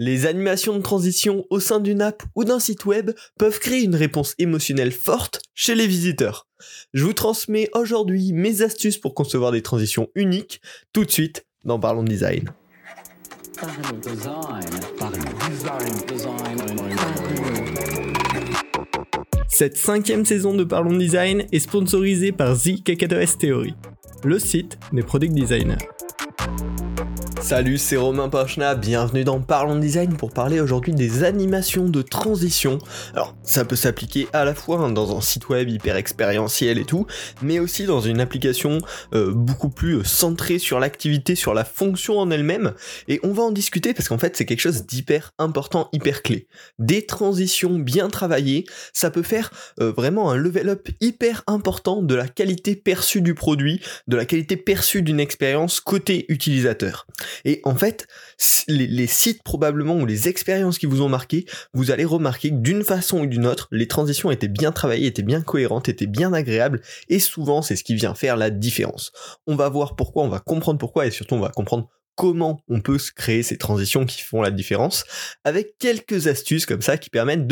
Les animations de transition au sein d'une app ou d'un site web peuvent créer une réponse émotionnelle forte chez les visiteurs. Je vous transmets aujourd'hui mes astuces pour concevoir des transitions uniques, tout de suite dans Parlons Design. Cette cinquième saison de Parlons Design est sponsorisée par The KK2S Theory, le site des product designers. Salut, c'est Romain Pachna, bienvenue dans Parlons Design pour parler aujourd'hui des animations de transition. Alors, ça peut s'appliquer à la fois hein, dans un site web hyper expérientiel et tout, mais aussi dans une application euh, beaucoup plus euh, centrée sur l'activité, sur la fonction en elle-même. Et on va en discuter parce qu'en fait, c'est quelque chose d'hyper important, hyper clé. Des transitions bien travaillées, ça peut faire euh, vraiment un level up hyper important de la qualité perçue du produit, de la qualité perçue d'une expérience côté utilisateur. Et en fait, les, sites probablement ou les expériences qui vous ont marqué, vous allez remarquer que d'une façon ou d'une autre, les transitions étaient bien travaillées, étaient bien cohérentes, étaient bien agréables, et souvent c'est ce qui vient faire la différence. On va voir pourquoi, on va comprendre pourquoi, et surtout on va comprendre comment on peut se créer ces transitions qui font la différence, avec quelques astuces comme ça qui permettent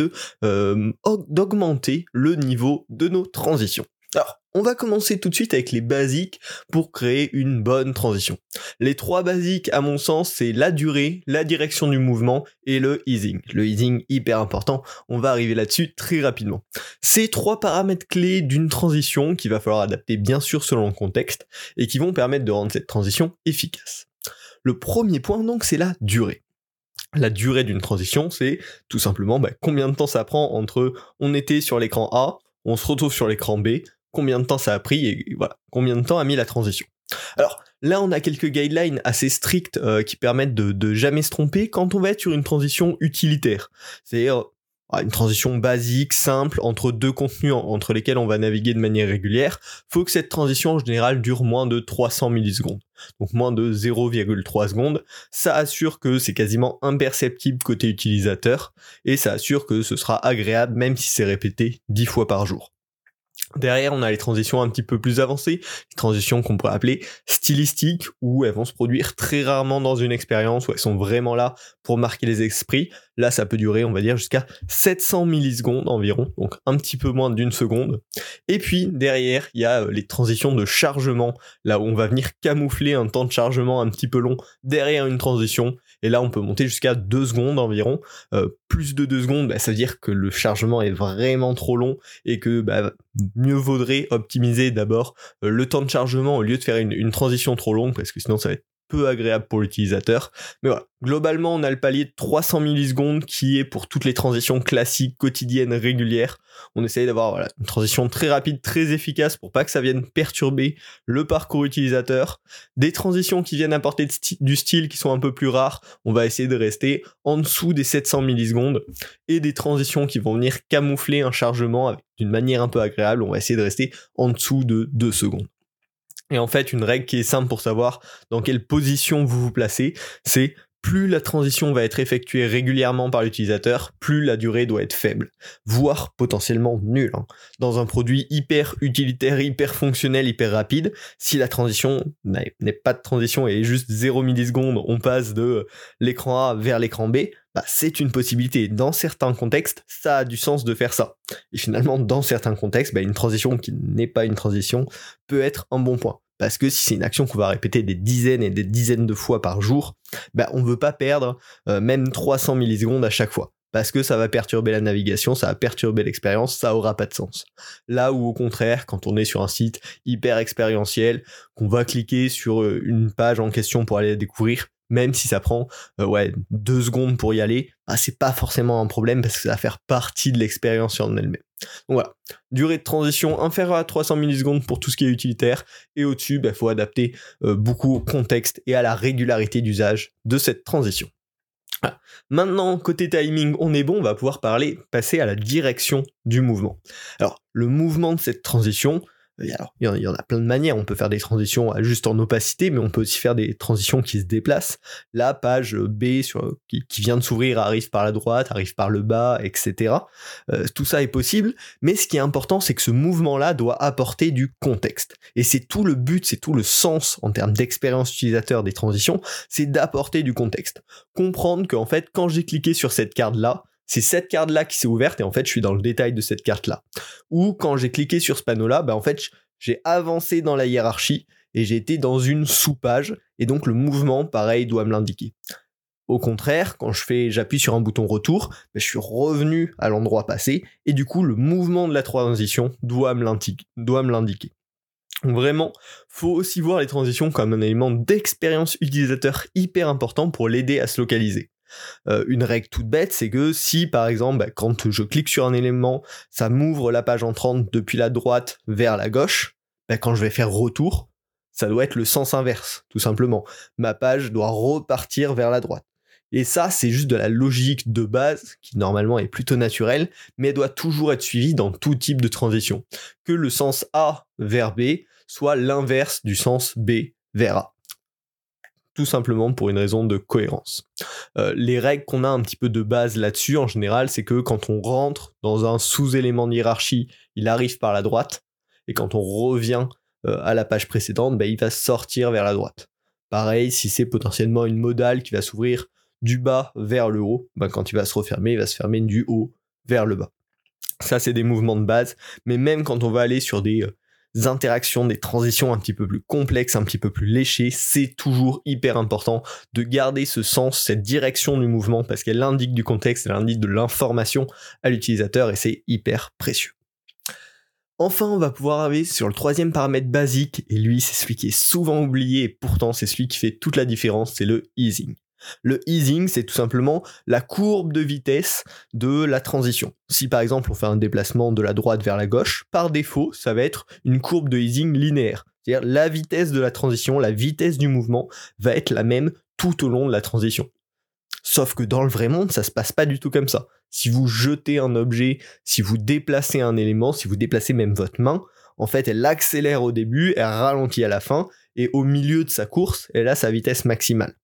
euh, d'augmenter le niveau de nos transitions. Alors, on va commencer tout de suite avec les basiques pour créer une bonne transition. Les trois basiques, à mon sens, c'est la durée, la direction du mouvement et le easing. Le easing, hyper important, on va arriver là-dessus très rapidement. Ces trois paramètres clés d'une transition qu'il va falloir adapter bien sûr selon le contexte et qui vont permettre de rendre cette transition efficace. Le premier point donc, c'est la durée. La durée d'une transition, c'est tout simplement bah, combien de temps ça prend entre on était sur l'écran A, on se retrouve sur l'écran B, combien de temps ça a pris et voilà, combien de temps a mis la transition. Alors là, on a quelques guidelines assez strictes euh, qui permettent de, jamais se tromper quand on va être sur une transition utilitaire. C'est-à-dire ah, une transition basique, simple, entre deux contenus entre lesquels on va naviguer de manière régulière, faut que cette transition en général dure moins de 300 millisecondes. Donc moins de 0,3 secondes. Ça assure que c'est quasiment imperceptible côté utilisateur, et ça assure que ce sera agréable même si c'est répété 10 fois par jour. Derrière, on a les transitions un petit peu plus avancées, les transitions qu'on pourrait appeler stylistiques, où elles vont se produire très rarement dans une expérience, où elles sont vraiment là pour marquer les esprits. Là, ça peut durer, on va dire, jusqu'à 700 millisecondes environ, donc un petit peu moins d'une seconde. Et puis, derrière, il y a euh, les transitions de chargement, là où on va venir camoufler un temps de chargement un petit peu long derrière une transition. Et là, on peut monter jusqu'à 2 secondes environ. Euh, plus de 2 secondes, bah, ça veut dire que le chargement est vraiment trop long et que bah, mieux vaudrait optimiser d'abord euh, le temps de chargement au lieu de faire une, une transition trop longue, parce que sinon ça va être peu agréable pour l'utilisateur. Mais voilà, globalement, on a le palier de 300 millisecondes qui est pour toutes les transitions classiques, quotidiennes, régulières. On essaye d'avoir une transition très rapide, très efficace pour pas que ça vienne perturber le parcours utilisateur. Des transitions qui viennent apporter du style qui sont un peu plus rares, on va essayer de rester en dessous des 700 millisecondes. Et des transitions qui vont venir camoufler un chargement d'une manière un peu agréable, on va essayer de rester en dessous de 2 secondes. Et en fait, une règle qui est simple pour savoir dans quelle position vous vous placez, c'est plus la transition va être effectuée régulièrement par l'utilisateur, plus la durée doit être faible, voire potentiellement nulle. Hein. Dans un produit hyper utilitaire, hyper fonctionnel, hyper rapide, si la transition n'est pas de transition et juste 0 millisecondes, on passe de l'écran A vers l'écran B, bah, c'est une possibilité. Dans certains contextes, ça a du sens de faire ça. Et finalement, dans certains contextes, bah, une transition qui n'est pas une transition peut être un bon point. Parce que si c'est une action qu'on va répéter des dizaines et des dizaines de fois par jour, bah, on ne veut pas perdre euh, même 300 millisecondes à chaque fois. Parce que ça va perturber la navigation, ça va perturber l'expérience, ça aura pas de sens. Là où au contraire, quand on est sur un site hyper expérientiel, qu'on va cliquer sur euh, une page en question pour aller la découvrir, même si ça prend euh, deux secondes pour y aller, bah, c'est pas forcément un problème parce que ça va faire partie de l'expérience en elle-même. Donc voilà, durée de transition inférieure à 300 millisecondes pour tout ce qui est utilitaire et au-dessus, il bah, faut adapter euh, beaucoup au contexte et à la régularité d'usage de cette transition. Maintenant, côté timing, on est bon, on va pouvoir parler, passer à la direction du mouvement. Alors, le mouvement de cette transition, il y, en a plein de manières. On peut faire des transitions juste en opacité, mais on peut aussi faire des transitions qui se déplacent. La page B sur, qui, vient de s'ouvrir arrive par la droite, arrive par le bas, etc. Euh, tout ça est possible, mais ce qui est important, c'est que ce mouvement-là doit apporter du contexte. Et c'est tout le but, c'est tout le sens en termes d'expérience utilisateur des transitions, c'est d'apporter du contexte. Comprendre qu'en fait, quand j'ai cliqué sur cette carte-là, c'est cette carte-là qui s'est ouverte et en fait je suis dans le détail de cette carte-là. Ou quand j'ai cliqué sur ce panneau-là, bah en fait j'ai avancé dans la hiérarchie et j'ai été dans une sous-page et donc le mouvement pareil doit me l'indiquer. Au contraire, quand je fais, j'appuie sur un bouton retour, bah, je suis revenu à l'endroit passé et du coup le mouvement de la transition doit me l'indiquer. Vraiment, faut aussi voir les transitions comme un élément d'expérience utilisateur hyper important pour l'aider à se localiser. Euh, une règle toute bête, c'est que si par exemple, bah, quand je clique sur un élément, ça m'ouvre la page entrante depuis la droite vers la gauche, bah, quand je vais faire retour, ça doit être le sens inverse, tout simplement. Ma page doit repartir vers la droite. Et ça, c'est juste de la logique de base, qui normalement est plutôt naturelle, mais doit toujours être suivie dans tout type de transition. Que le sens A vers B soit l'inverse du sens B vers A tout simplement pour une raison de cohérence. Euh, les règles qu'on a un petit peu de base là-dessus, en général, c'est que quand on rentre dans un sous-élément de hiérarchie, il arrive par la droite, et quand on revient euh, à la page précédente, bah, il va sortir vers la droite. Pareil, si c'est potentiellement une modale qui va s'ouvrir du bas vers le haut, bah, quand il va se refermer, il va se fermer du haut vers le bas. Ça, c'est des mouvements de base, mais même quand on va aller sur des euh, interactions, des transitions un petit peu plus complexes, un petit peu plus léchées, c'est toujours hyper important de garder ce sens, cette direction du mouvement, parce qu'elle indique du contexte, elle indique de l'information à l'utilisateur, et c'est hyper précieux. Enfin, on va pouvoir arriver sur le troisième paramètre basique, et lui, c'est celui qui est souvent oublié, et pourtant c'est celui qui fait toute la différence, c'est le easing. Le easing, c'est tout simplement la courbe de vitesse de la transition. Si par exemple on fait un déplacement de la droite vers la gauche, par défaut, ça va être une courbe de easing linéaire. C'est-à-dire la vitesse de la transition, la vitesse du mouvement va être la même tout au long de la transition. Sauf que dans le vrai monde, ça se passe pas du tout comme ça. Si vous jetez un objet, si vous déplacez un élément, si vous déplacez même votre main, en fait, elle accélère au début, elle ralentit à la fin, et au milieu de sa course, elle a sa vitesse maximale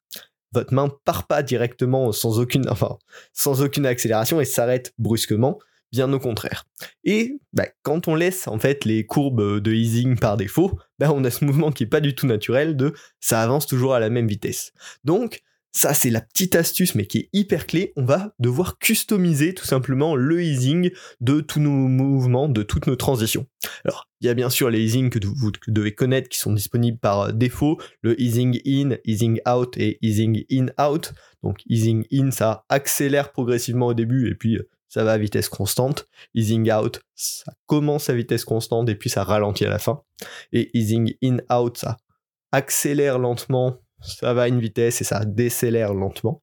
votre main part pas directement sans aucune, sans aucune accélération et s'arrête brusquement, bien au contraire. Et bah, quand on laisse en fait les courbes de easing par défaut, bah, on a ce mouvement qui est pas du tout naturel de ça avance toujours à la même vitesse. Donc ça, c'est la petite astuce, mais qui est hyper clé. On va devoir customiser tout simplement le easing de tous nos mouvements, de toutes nos transitions. Alors, il y a bien sûr les easing que vous devez connaître qui sont disponibles par défaut, le easing in, easing out et easing in out. Donc, easing in, ça accélère progressivement au début et puis ça va à vitesse constante. Easing out, ça commence à vitesse constante et puis ça ralentit à la fin. Et easing in out, ça accélère lentement ça va à une vitesse et ça décélère lentement.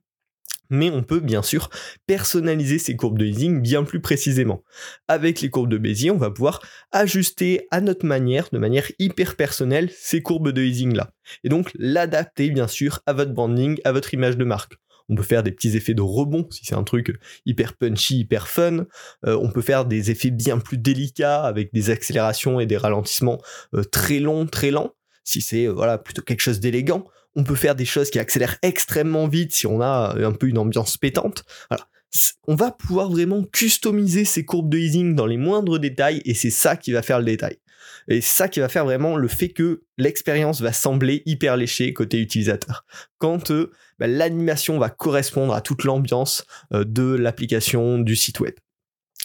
Mais on peut bien sûr personnaliser ces courbes de easing bien plus précisément. Avec les courbes de Bézier, on va pouvoir ajuster à notre manière, de manière hyper personnelle, ces courbes de easing là. Et donc l'adapter bien sûr à votre branding, à votre image de marque. On peut faire des petits effets de rebond si c'est un truc hyper punchy, hyper fun. Euh, on peut faire des effets bien plus délicats avec des accélérations et des ralentissements euh, très longs, très lents. Si c'est euh, voilà plutôt quelque chose d'élégant, on peut faire des choses qui accélèrent extrêmement vite si on a un peu une ambiance pétante. On va pouvoir vraiment customiser ces courbes de easing dans les moindres détails et c'est ça qui va faire le détail. Et c'est ça qui va faire vraiment le fait que l'expérience va sembler hyper léchée côté utilisateur. Quand euh, bah, l'animation va correspondre à toute l'ambiance euh, de l'application du site web.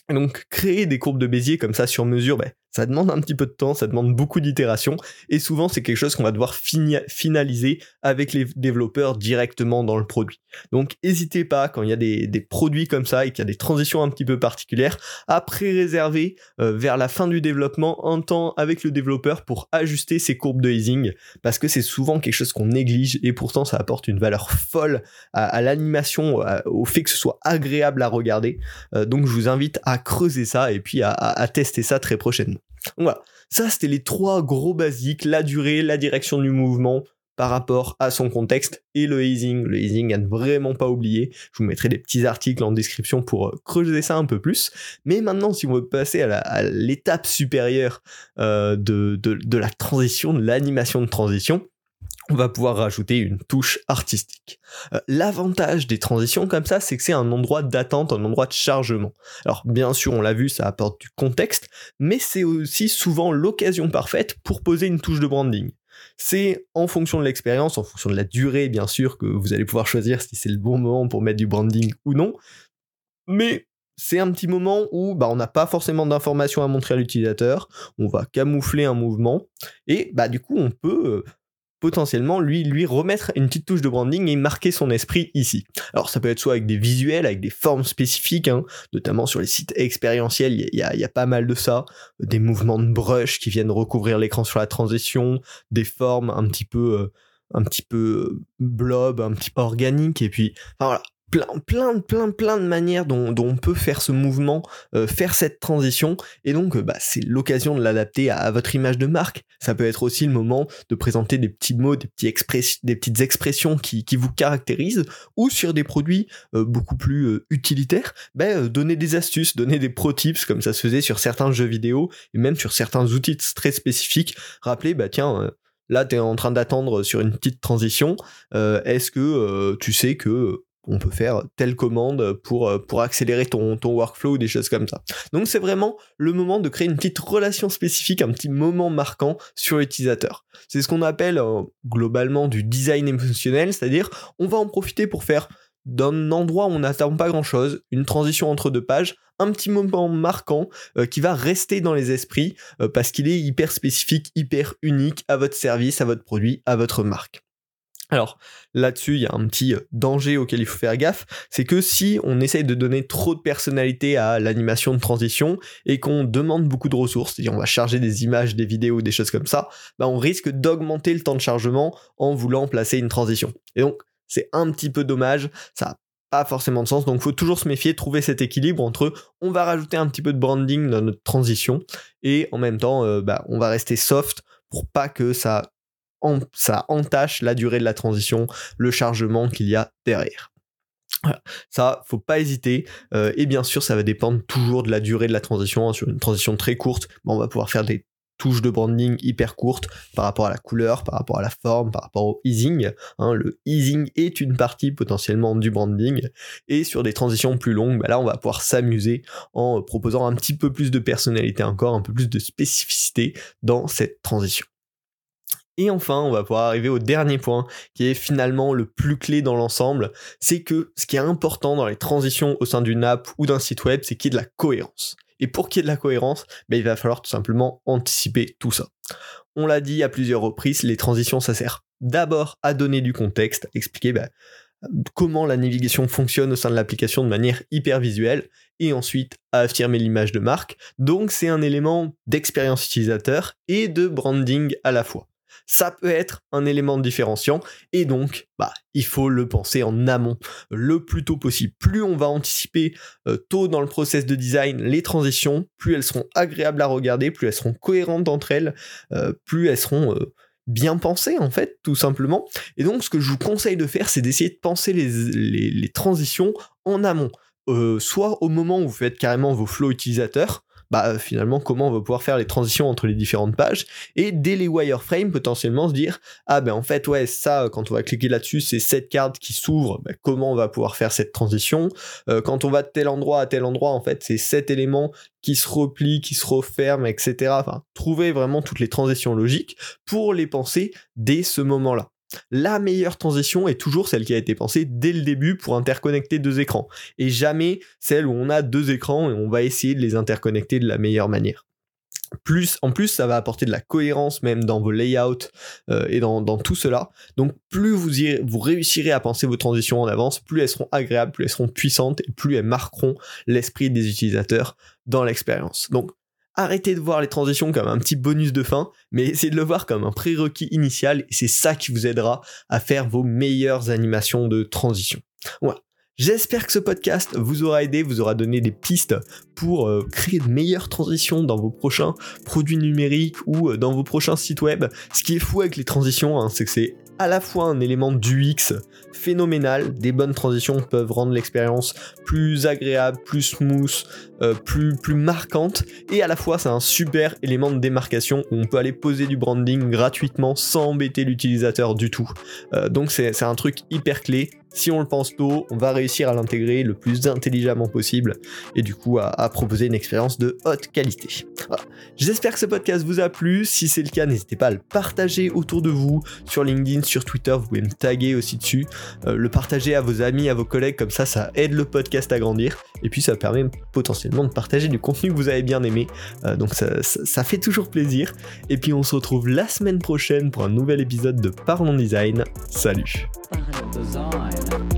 donc créer des courbes de Bézier comme ça sur mesure, bah, ça demande un petit peu de temps, ça demande beaucoup d'itérations, et souvent c'est quelque chose qu'on va devoir finaliser avec les développeurs directement dans le produit. Donc n'hésitez pas, quand il y a des, produits comme ça et qu'il y a des transitions un petit peu particulières, à pré-réserver euh, vers la fin du développement un temps avec le développeur pour ajuster ses courbes de easing, parce que c'est souvent quelque chose qu'on néglige, et pourtant ça apporte une valeur folle à, l'animation, au fait que ce soit agréable à regarder. Euh, donc je vous invite à creuser ça et puis à tester ça très prochainement. Voilà, ça c'était les trois gros basiques, la durée, la direction du mouvement, par rapport à son contexte et le easing. Le easing à ne vraiment pas oublier. Je vous mettrai des petits articles en description pour euh, creuser ça un peu plus. Mais maintenant, si on veut passer à l'étape supérieure euh, de, de la transition, de l'animation de transition, on va pouvoir rajouter une touche artistique. Euh, l'avantage des transitions comme ça, c'est que c'est un endroit d'attente, un endroit de chargement. Alors bien sûr, on l'a vu, ça apporte du contexte, mais c'est aussi souvent l'occasion parfaite pour poser une touche de branding. C'est en fonction de l'expérience, en fonction de la durée bien sûr, que vous allez pouvoir choisir si c'est le bon moment pour mettre du branding ou non. Mais c'est un petit moment où bah, on n'a pas forcément d'informations à montrer à l'utilisateur, on va camoufler un mouvement, et bah, du coup on peut euh, potentiellement lui, lui remettre une petite touche de branding et marquer son esprit ici. Alors ça peut être soit avec des visuels, avec des formes spécifiques, hein, notamment sur les sites expérientiels, il y, a, pas mal de ça, des mouvements de brush qui viennent recouvrir l'écran sur la transition, des formes un petit peu... Euh, un petit peu euh, blob, un petit peu organique, et puis, enfin voilà, plein, plein, plein, plein de manières dont, on peut faire ce mouvement, euh, faire cette transition, et donc euh, bah, c'est l'occasion de l'adapter à, votre image de marque. Ça peut être aussi le moment de présenter des petits mots, des, petits des petites expressions qui, vous caractérisent, ou sur des produits euh, beaucoup plus utilitaires, bah, donner des astuces, donner des pro tips, comme ça se faisait sur certains jeux vidéo, et même sur certains outils très spécifiques. Rappeler, bah tiens, là tu es en train d'attendre sur une petite transition, est-ce que tu sais que on peut faire telle commande pour, euh, pour accélérer ton, ton workflow ou des choses comme ça. Donc c'est vraiment le moment de créer une petite relation spécifique, un petit moment marquant sur l'utilisateur. C'est ce qu'on appelle euh, globalement du design émotionnel, c'est-à-dire on va en profiter pour faire d'un endroit où on n'attend pas grand-chose, une transition entre deux pages, un petit moment marquant euh, qui va rester dans les esprits parce qu'il est hyper spécifique, hyper unique à votre service, à votre produit, à votre marque. Alors là-dessus, il y a un petit euh, danger auquel il faut faire gaffe, c'est que si on essaye de donner trop de personnalité à l'animation de transition et qu'on demande beaucoup de ressources, c'est-à-dire on va charger des images, des vidéos, des choses comme ça, bah on risque d'augmenter le temps de chargement en voulant placer une transition. Et donc c'est un petit peu dommage, ça n'a pas forcément de sens, donc il faut toujours se méfier, trouver cet équilibre entre on va rajouter un petit peu de branding dans notre transition et en même temps euh, bah, on va rester soft pour pas que ça ça entache la durée de la transition, le chargement qu'il y a derrière. Ça, faut pas hésiter. Euh, et bien sûr, ça va dépendre toujours de la durée de la transition. Hein. Sur une transition très courte, on va pouvoir faire des touches de branding hyper courtes par rapport à la couleur, par rapport à la forme, par rapport au easing. Hein. Le easing est une partie potentiellement du branding. Et sur des transitions plus longues, bah là, on va pouvoir s'amuser en proposant un petit peu plus de personnalité encore, un peu plus de spécificité dans cette transition. Et enfin, on va pouvoir arriver au dernier point, qui est finalement le plus clé dans l'ensemble, c'est que ce qui est important dans les transitions au sein d'une app ou d'un site web, c'est qu'il y ait de la cohérence. Et pour qu'il y ait de la cohérence, ben, il va falloir tout simplement anticiper tout ça. On l'a dit à plusieurs reprises, les transitions, ça sert d'abord à donner du contexte, expliquer ben, comment la navigation fonctionne au sein de l'application de manière hyper visuelle, et ensuite à affirmer l'image de marque. Donc c'est un élément d'expérience utilisateur et de branding à la fois ça peut être un élément différenciant et donc bah il faut le penser en amont le plus tôt possible. Plus on va anticiper euh, tôt dans le process de design les transitions, plus elles seront agréables à regarder, plus elles seront cohérentes entre elles, euh, plus elles seront euh, bien pensées en fait tout simplement. Et donc ce que je vous conseille de faire c'est d'essayer de penser les, transitions en amont. soit au moment où vous faites carrément vos flows utilisateurs, bah finalement comment on va pouvoir faire les transitions entre les différentes pages et dès les wireframes potentiellement se dire ah ben en fait ouais ça quand on va cliquer là-dessus c'est cette carte qui s'ouvre ben, comment on va pouvoir faire cette transition? Euh, quand on va de tel endroit à tel endroit en fait c'est cet élément qui se replie qui se referme etc enfin trouver vraiment toutes les transitions logiques pour les penser dès ce moment là la meilleure transition est toujours celle qui a été pensée dès le début pour interconnecter deux écrans, et jamais celle où on a deux écrans et on va essayer de les interconnecter de la meilleure manière. Plus, en plus, ça va apporter de la cohérence même dans vos layouts euh, et dans, tout cela. Donc, plus vous, vous réussirez à penser vos transitions en avance, plus elles seront agréables, plus elles seront puissantes et plus elles marqueront l'esprit des utilisateurs dans l'expérience. Donc, arrêtez de voir les transitions comme un petit bonus de fin, mais essayez de le voir comme un prérequis initial et c'est ça qui vous aidera à faire vos meilleures animations de transition. Voilà. J'espère que ce podcast vous aura aidé, vous aura donné des pistes pour euh, créer de meilleures transitions dans vos prochains produits numériques ou euh, dans vos prochains sites web. Ce qui est fou avec les transitions, hein, c'est que c'est à la fois un élément d'UX phénoménal, des bonnes transitions peuvent rendre l'expérience plus agréable, plus smooth, euh, plus, marquante, et à la fois c'est un super élément de démarcation où on peut aller poser du branding gratuitement sans embêter l'utilisateur du tout. Euh, donc c'est un truc hyper clé, si on le pense tôt, on va réussir à l'intégrer le plus intelligemment possible et du coup à, proposer une expérience de haute qualité. J'espère que ce podcast vous a plu. Si c'est le cas, n'hésitez pas à le partager autour de vous sur LinkedIn, sur Twitter. Vous pouvez me taguer aussi dessus. Euh, le partager à vos amis, à vos collègues, comme ça, ça aide le podcast à grandir. Et puis ça permet potentiellement de partager du contenu que vous avez bien aimé. Euh, donc ça, fait toujours plaisir. Et puis on se retrouve la semaine prochaine pour un nouvel épisode de Parlons Design. Salut. Design.